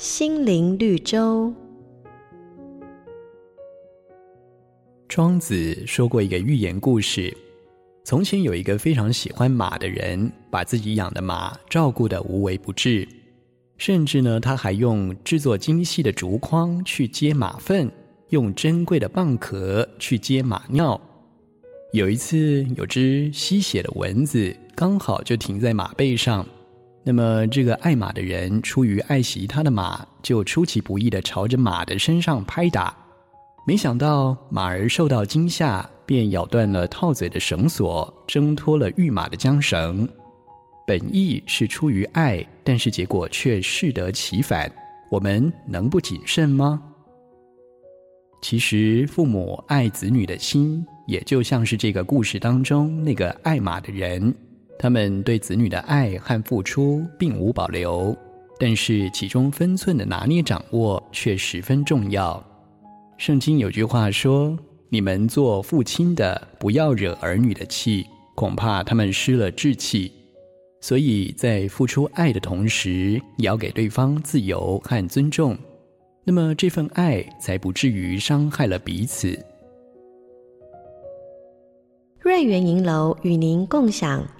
心灵绿洲。庄子说过一个寓言故事：从前有一个非常喜欢马的人，把自己养的马照顾得无微不至，甚至呢，他还用制作精细的竹筐去接马粪，用珍贵的蚌壳去接马尿。有一次，有只吸血的蚊子刚好就停在马背上。那么，这个爱马的人出于爱惜他的马，就出其不意地朝着马的身上拍打。没想到马儿受到惊吓，便咬断了套嘴的绳索，挣脱了御马的缰绳。本意是出于爱，但是结果却适得其反。我们能不谨慎吗？其实，父母爱子女的心，也就像是这个故事当中那个爱马的人。他们对子女的爱和付出并无保留，但是其中分寸的拿捏掌握却十分重要。圣经有句话说：“你们做父亲的，不要惹儿女的气，恐怕他们失了志气。”所以在付出爱的同时，也要给对方自由和尊重，那么这份爱才不至于伤害了彼此。瑞圆银楼与您共享。